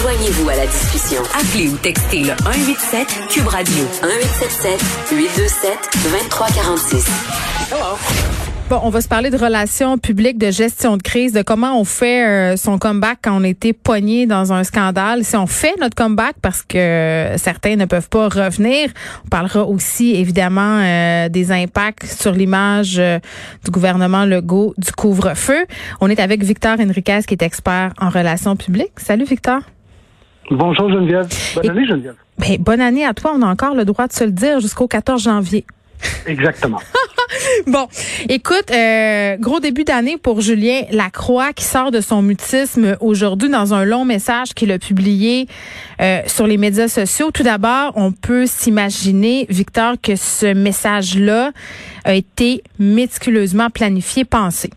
Joignez-vous à la discussion. Appelez ou textez le 187 Cube Radio 1877 827 2346. Bon, on va se parler de relations publiques, de gestion de crise, de comment on fait euh, son comeback quand on était poigné dans un scandale. Si on fait notre comeback parce que certains ne peuvent pas revenir. On parlera aussi évidemment euh, des impacts sur l'image euh, du gouvernement Legault du couvre-feu. On est avec Victor Henriquez qui est expert en relations publiques. Salut Victor. Bonjour Geneviève. Bonne année Geneviève. Ben, bonne année à toi. On a encore le droit de se le dire jusqu'au 14 janvier. Exactement. bon, écoute, euh, gros début d'année pour Julien Lacroix qui sort de son mutisme aujourd'hui dans un long message qu'il a publié euh, sur les médias sociaux. Tout d'abord, on peut s'imaginer, Victor, que ce message-là a été méticuleusement planifié, pensé.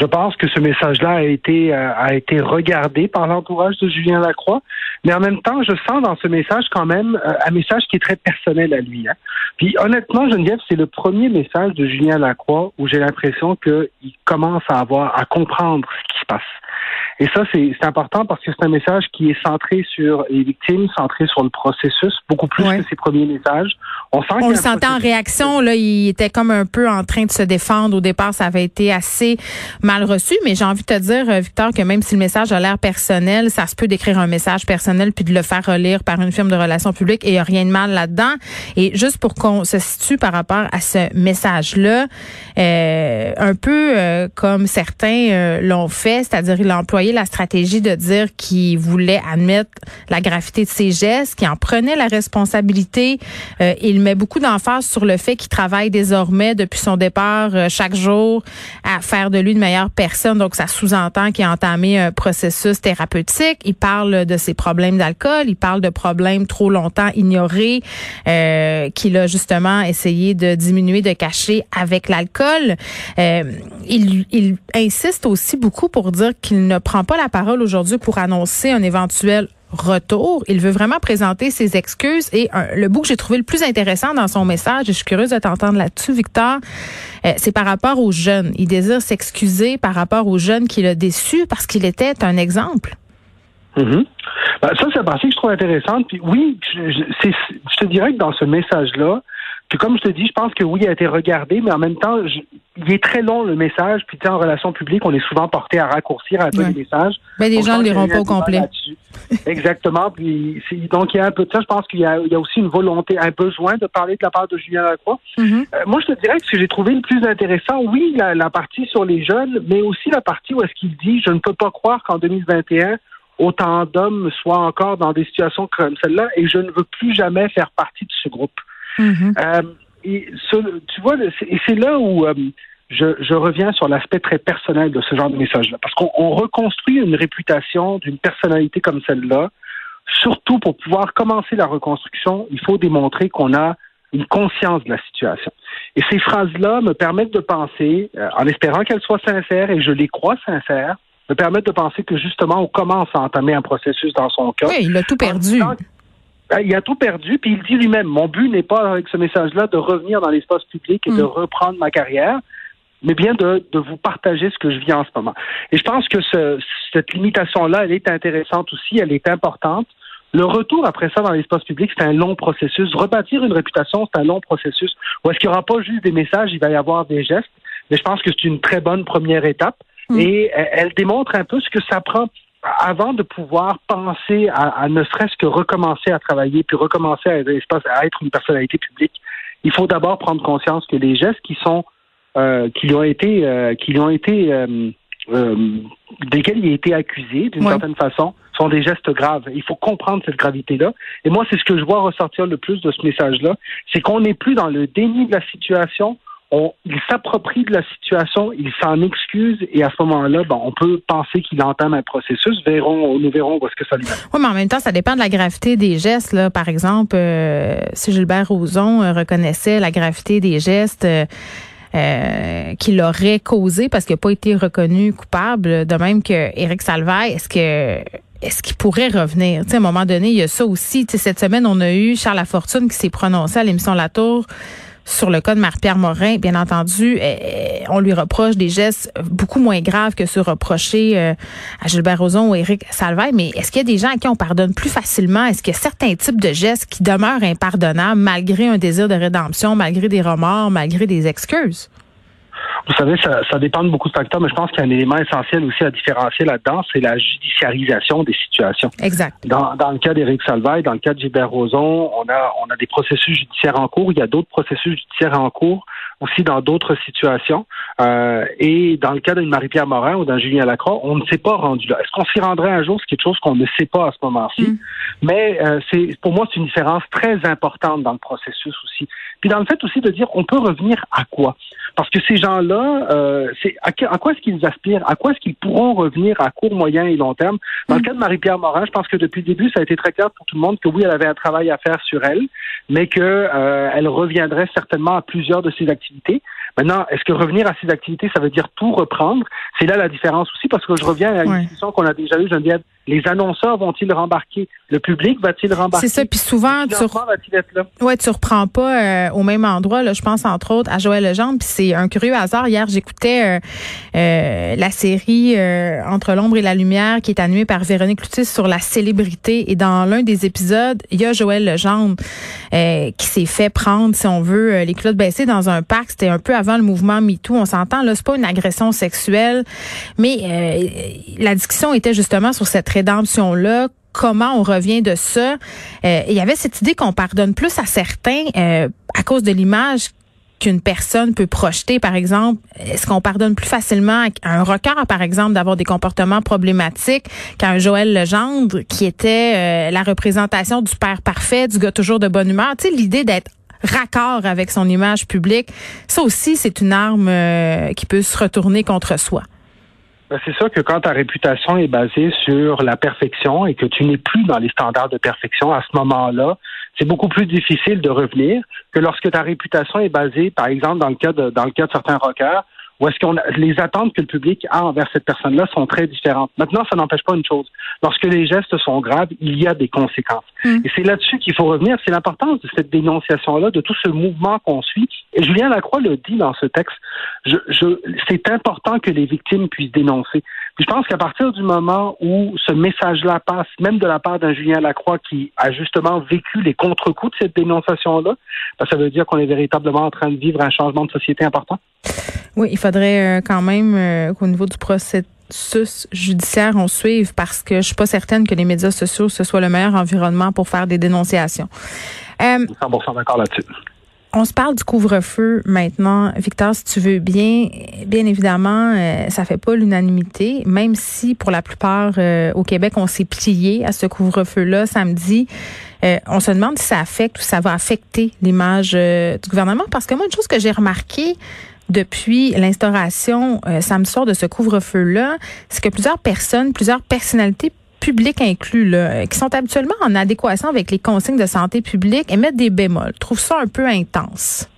Je pense que ce message-là a été euh, a été regardé par l'entourage de Julien Lacroix, mais en même temps, je sens dans ce message quand même euh, un message qui est très personnel à lui. Hein. Puis honnêtement, Geneviève, c'est le premier message de Julien Lacroix où j'ai l'impression qu'il commence à avoir à comprendre ce qui se passe. Et ça, c'est important parce que c'est un message qui est centré sur les victimes, centré sur le processus, beaucoup plus que ses premiers messages. On, sent On le sentait en réaction, là, il était comme un peu en train de se défendre. Au départ, ça avait été assez mal reçu, mais j'ai envie de te dire, euh, Victor, que même si le message a l'air personnel, ça se peut d'écrire un message personnel puis de le faire relire par une firme de relations publiques et il n'y a rien de mal là-dedans. Et juste pour qu'on se situe par rapport à ce message-là, euh, un peu euh, comme certains l'ont fait, c'est-à-dire il a employé la stratégie de dire qu'il voulait admettre la gravité de ses gestes, qu'il en prenait la responsabilité. Euh, il met beaucoup d'emphase sur le fait qu'il travaille désormais depuis son départ euh, chaque jour à faire de lui une personne. Donc, ça sous-entend qu'il a entamé un processus thérapeutique. Il parle de ses problèmes d'alcool. Il parle de problèmes trop longtemps ignorés euh, qu'il a justement essayé de diminuer, de cacher avec l'alcool. il, il insiste aussi beaucoup pour dire qu'il ne prend pas la parole aujourd'hui pour annoncer un éventuel retour. Il veut vraiment présenter ses excuses et le bout que j'ai trouvé le plus intéressant dans son message, et je suis curieuse de t'entendre là-dessus, Victor, euh, c'est par rapport aux jeunes. Il désire s'excuser par rapport aux jeunes qu'il a déçus parce qu'il était un exemple. Mm-hmm. Ben, ça, c'est une partie que je trouve intéressante. Puis oui, je te dirais que dans ce message-là, puis comme je te dis, je pense que oui, il a été regardé, mais en même temps, il est très long le message. Puis tu sais, en relation publique, on est souvent porté à raccourcir un peu les messages. Mais ben, les gens ne liront pas au complet. Exactement. Puis donc il y a un peu de ça. Je pense qu'il y, a aussi une volonté, un besoin de parler de la part de Julien Lacroix. Mm-hmm. Euh, moi, je te dirais que ce que j'ai trouvé le plus intéressant, oui, la, la partie sur les jeunes, mais aussi la partie où est-ce qu'il dit, je ne peux pas croire qu'en 2021 autant d'hommes soient encore dans des situations comme celle-là et je ne veux plus jamais faire partie de ce groupe. Mm-hmm. Euh, et tu vois, c'est là où euh, je, reviens sur l'aspect très personnel de ce genre de message-là. Parce qu'on reconstruit une réputation d'une personnalité comme celle-là. Surtout pour pouvoir commencer la reconstruction, il faut démontrer qu'on a une conscience de la situation. Et ces phrases-là me permettent de penser, euh, en espérant qu'elles soient sincères, et je les crois sincères, me permettent de penser que justement, on commence à entamer un processus dans son cas. Oui, il a tout perdu. Ben, il a tout perdu, puis il dit lui-même, mon but n'est pas avec ce message-là de revenir dans l'espace public et de mm. reprendre ma carrière, mais bien de, de, vous partager ce que je vis en ce moment. Et je pense que ce, cette limitation-là, elle est intéressante aussi, elle est importante. Le retour après ça dans l'espace public, c'est un long processus. Rebâtir une réputation, c'est un long processus. Ou est-ce qu'il n'y aura pas juste des messages, il va y avoir des gestes. Mais je pense que c'est une très bonne première étape. Mm. Et elle démontre un peu ce que ça prend avant de pouvoir penser à, ne serait-ce que recommencer à travailler, puis recommencer à, à être une personnalité publique, il faut d'abord prendre conscience que les gestes qui sont euh, qui lui ont été euh, qui lui ont été euh, euh, desquels il a été accusé d'une certaine façon sont des gestes graves. Il faut comprendre cette gravité-là. Et moi, c'est ce que je vois ressortir le plus de ce message-là, c'est qu'on n'est plus dans le déni de la situation, on, il s'approprie de la situation, il s'en excuse et à ce moment-là, bon, on peut penser qu'il entame un processus. Verrons, nous verrons où est-ce que ça lui mène. Oui, mais en même temps, ça dépend de la gravité des gestes. Là. Par exemple, euh, si Gilbert Rozon euh, reconnaissait la gravité des gestes euh, qu'il aurait causé parce qu'il n'a pas été reconnu coupable, de même que Éric Salvaille, est-ce que est-ce qu'il pourrait revenir? sais, à un moment donné, il y a ça aussi. sais, cette semaine, on a eu Charles Lafortune qui s'est prononcé à l'émission La Tour sur le cas de Marie-Pierre Morin, bien entendu, eh, on lui reproche des gestes beaucoup moins graves que ceux reprochés euh, à Gilbert Rozon ou Éric Salvaille. Mais est-ce qu'il y a des gens à qui on pardonne plus facilement? Est-ce qu'il y a certains types de gestes qui demeurent impardonnables malgré un désir de rédemption, malgré des remords, malgré des excuses? Vous savez, ça, ça, dépend de beaucoup de facteurs, mais je pense qu'il y a un élément essentiel aussi à différencier là-dedans, c'est la judiciarisation des situations. Exact. Dans, dans le cas d'Éric Salvaille, dans le cas de Gilbert Rozon, on a, on a des processus judiciaires en cours. Il y a d'autres processus judiciaires en cours aussi dans d'autres situations. Euh, et dans le cas d'une Marie-Pierre Morin ou d'un Julien Lacroix, on ne s'est pas rendu là. Est-ce qu'on s'y rendrait un jour? C'est quelque chose qu'on ne sait pas à ce moment-ci. Mm. Mais euh, c'est pour moi, c'est une différence très importante dans le processus aussi. Puis dans le fait aussi de dire, on peut revenir à quoi? Parce que ces gens-là, euh, c'est à, quoi est-ce qu'ils aspirent? À quoi est-ce qu'ils pourront revenir à court, moyen et long terme? Dans le mm. cas de Marie-Pierre Morin, je pense que depuis le début, ça a été très clair pour tout le monde que oui, elle avait un travail à faire sur elle, mais que euh, elle reviendrait certainement à plusieurs de ses activités. Maintenant, est-ce que revenir à ces activités, ça veut dire tout reprendre? C'est là la différence aussi, parce que je reviens à une discussion qu'on a déjà eue, Geneviève. Les annonceurs vont-ils rembarquer? Le public va-t-il rembarquer? C'est ça, puis souvent, tu, re... ouais, tu reprends pas euh, au même endroit. Là, je pense entre autres à Joël Legendre, puis c'est un curieux hasard. Hier, j'écoutais euh, euh, la série Entre l'ombre et la lumière qui est animée par Véronique Cloutier sur la célébrité. Et dans l'un des épisodes, il y a Joël Legendre qui s'est fait prendre, si on veut, les culottes baissées dans un parc. C'était un peu avant le mouvement MeToo. On s'entend, là, c'est pas une agression sexuelle, mais la discussion était justement sur cette rédemption-là comment on revient de ça? Euh, il y avait cette idée qu'on pardonne plus à certains euh, à cause de l'image qu'une personne peut projeter, par exemple, est-ce qu'on pardonne plus facilement à un record, par exemple, d'avoir des comportements problématiques qu'à un Joël Legendre qui était euh, la représentation du père parfait, du gars toujours de bonne humeur? Tu sais, l'idée d'être raccord avec son image publique, ça aussi, c'est une arme qui peut se retourner contre soi. Ben, c'est sûr que quand ta réputation est basée sur la perfection et que tu n'es plus dans les standards de perfection à ce moment-là, c'est beaucoup plus difficile de revenir que lorsque ta réputation est basée, par exemple, dans le cas de, dans le cas de certains rockers, ou est-ce qu'on les attentes que le public a envers cette personne-là sont très différentes. Maintenant, ça n'empêche pas une chose. Lorsque les gestes sont graves, il y a des conséquences. Mm. Et c'est là-dessus qu'il faut revenir. C'est l'importance de cette dénonciation-là, de tout ce mouvement qu'on suit. Et Julien Lacroix le dit dans ce texte. Je, je, c'est important que les victimes puissent dénoncer. Puis je pense qu'à partir du moment où ce message-là passe, même de la part d'un Julien Lacroix qui a justement vécu les contre-coups de cette dénonciation-là, ben, ça veut dire qu'on est véritablement en train de vivre un changement de société important. Oui, il faudrait euh, quand même euh, qu'au niveau du processus judiciaire, on suive parce que je suis pas certaine que les médias sociaux ce soit le meilleur environnement pour faire des dénonciations. Euh, 100% d'accord là-dessus. On se parle du couvre-feu maintenant. Victor, si tu veux bien, bien évidemment, euh, ça fait pas l'unanimité, même si pour la plupart euh, au Québec, on s'est plié à ce couvre-feu-là samedi. Euh, on se demande si ça affecte ou ça va affecter l'image du gouvernement. Parce que moi, une chose que j'ai remarqué depuis l'instauration samedi soir de ce couvre-feu-là, c'est que plusieurs personnes, plusieurs personnalités public inclus, là, qui sont habituellement en adéquation avec les consignes de santé publique, émettent des bémols. Trouve ça un peu intense.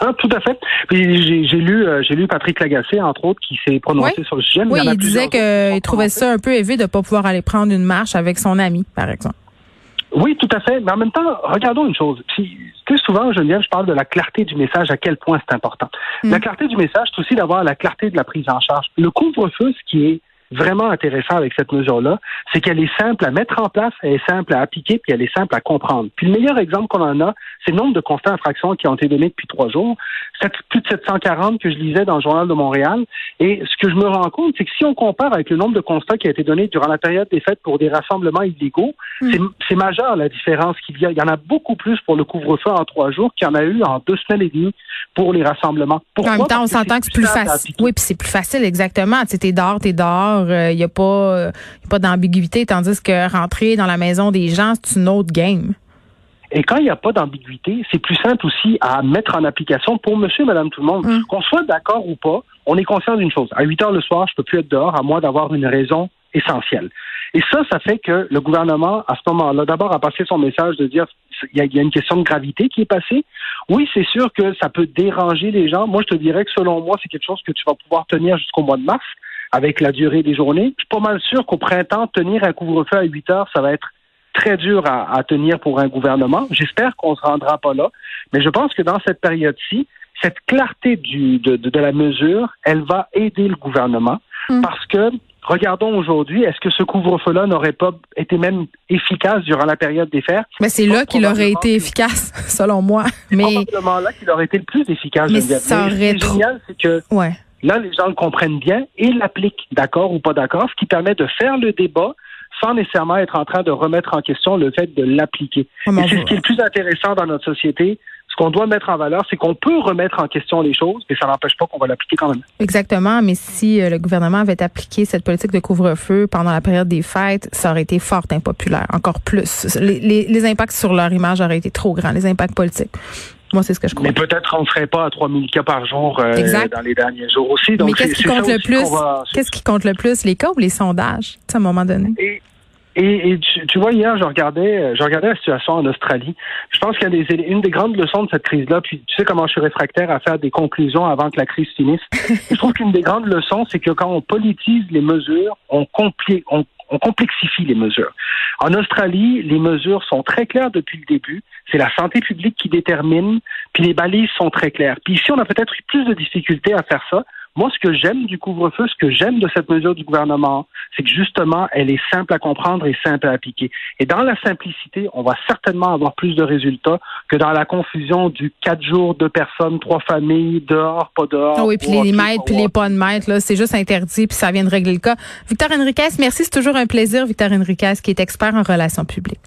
Ah, tout à fait. Puis j'ai lu, euh, j'ai lu Patrick Lagacé, entre autres, qui s'est prononcé sur le sujet. Oui, il, disait qu'il trouvait ça un peu élevé de ne pas pouvoir aller prendre une marche avec son ami, par exemple. Oui, tout à fait. Mais en même temps, regardons une chose. Puis, plus souvent, Geneviève, je parle de la clarté du message, à quel point c'est important. La clarté du message, c'est aussi d'avoir la clarté de la prise en charge. Le couvre-feu, ce qui est vraiment intéressant avec cette mesure-là, c'est qu'elle est simple à mettre en place, elle est simple à appliquer, puis elle est simple à comprendre. Puis le meilleur exemple qu'on en a, c'est le nombre de constats d'infraction qui ont été donnés depuis trois jours. C'est plus de 740 que je lisais dans le Journal de Montréal. Et ce que je me rends compte, c'est que si on compare avec le nombre de constats qui a été donné durant la période des fêtes pour des rassemblements illégaux, hmm. c'est majeur la différence qu'il y a. Il y en a beaucoup plus pour le couvre-feu en trois jours qu'il y en a eu en deux semaines et demie pour les rassemblements. Pourquoi? En même temps, on s'entend que c'est plus facile. Oui, puis c'est plus facile, exactement. Tu sais, t'es dehors, t'es dehors. Il euh, n'y a pas, pas d'ambiguïté, tandis que rentrer dans la maison des gens, c'est une autre game. Et quand il n'y a pas d'ambiguïté, c'est plus simple aussi à mettre en application pour monsieur et madame tout le monde. Hum. Qu'on soit d'accord ou pas, on est conscient d'une chose. À 8 heures le soir, je peux plus être dehors à moins d'avoir une raison essentielle. Et ça, ça fait que le gouvernement, à ce moment-là, d'abord a passé son message de dire il y, a, une question de gravité qui est passée. Oui, c'est sûr que ça peut déranger les gens. Moi, je te dirais que selon moi, c'est quelque chose que tu vas pouvoir tenir jusqu'au mois de mars avec la durée des journées. Je suis pas mal sûr qu'au printemps, tenir un couvre-feu à 8 heures, ça va être très dur à, à tenir pour un gouvernement. J'espère qu'on se rendra pas là, mais je pense que dans cette période-ci, cette clarté du, de, de, la mesure, elle va aider le gouvernement mm. parce que Regardons aujourd'hui, est-ce que ce couvre-feu-là n'aurait pas été même efficace durant la période des fêtes? Mais c'est là qu'il aurait été efficace, selon moi. Mais probablement là qu'il aurait été le plus efficace. Mais ça aurait trop... génial, c'est que ouais. Là, les gens le comprennent bien et l'appliquent, d'accord ou pas d'accord, ce qui permet de faire le débat sans nécessairement être en train de remettre en question le fait de l'appliquer. Oh, et c'est ce qui est le plus intéressant dans notre société, ce qu'on doit mettre en valeur, c'est qu'on peut remettre en question les choses, mais ça n'empêche pas qu'on va l'appliquer quand même. Exactement, mais si euh, le gouvernement avait appliqué cette politique de couvre-feu pendant la période des fêtes, ça aurait été fort impopulaire, encore plus. Les, impacts sur leur image auraient été trop grands, les impacts politiques. Moi, c'est ce que je crois. Mais peut-être on ne ferait pas à 3000 cas par jour euh, dans les derniers jours aussi. Donc mais qu'est-ce qui compte le plus? Qu'est-ce qui compte le plus, les cas ou les sondages, à un moment donné? Et, tu, vois, hier, je regardais, euh, je regardais la situation en Australie. Je pense qu'il y a des, une des grandes leçons de cette crise-là, puis tu sais comment je suis réfractaire à faire des conclusions avant que la crise finisse. je trouve qu'une des grandes leçons, c'est que quand on politise les mesures, on, on, on complexifie les mesures. En Australie, les mesures sont très claires depuis le début. C'est la santé publique qui détermine, puis les balises sont très claires. Puis ici, on a peut-être eu plus de difficultés à faire ça moi, ce que j'aime du couvre-feu, ce que j'aime de cette mesure du gouvernement, c'est que justement, elle est simple à comprendre et simple à appliquer. Et dans la simplicité, on va certainement avoir plus de résultats que dans la confusion du quatre jours, deux personnes, trois familles, dehors, pas dehors. Ah oui, puis les maîtres, puis les pas de maîtres, là, c'est juste interdit, puis ça vient de régler le cas. Victor Henriquez, merci, c'est toujours un plaisir, Victor Henriquez, qui est expert en relations publiques.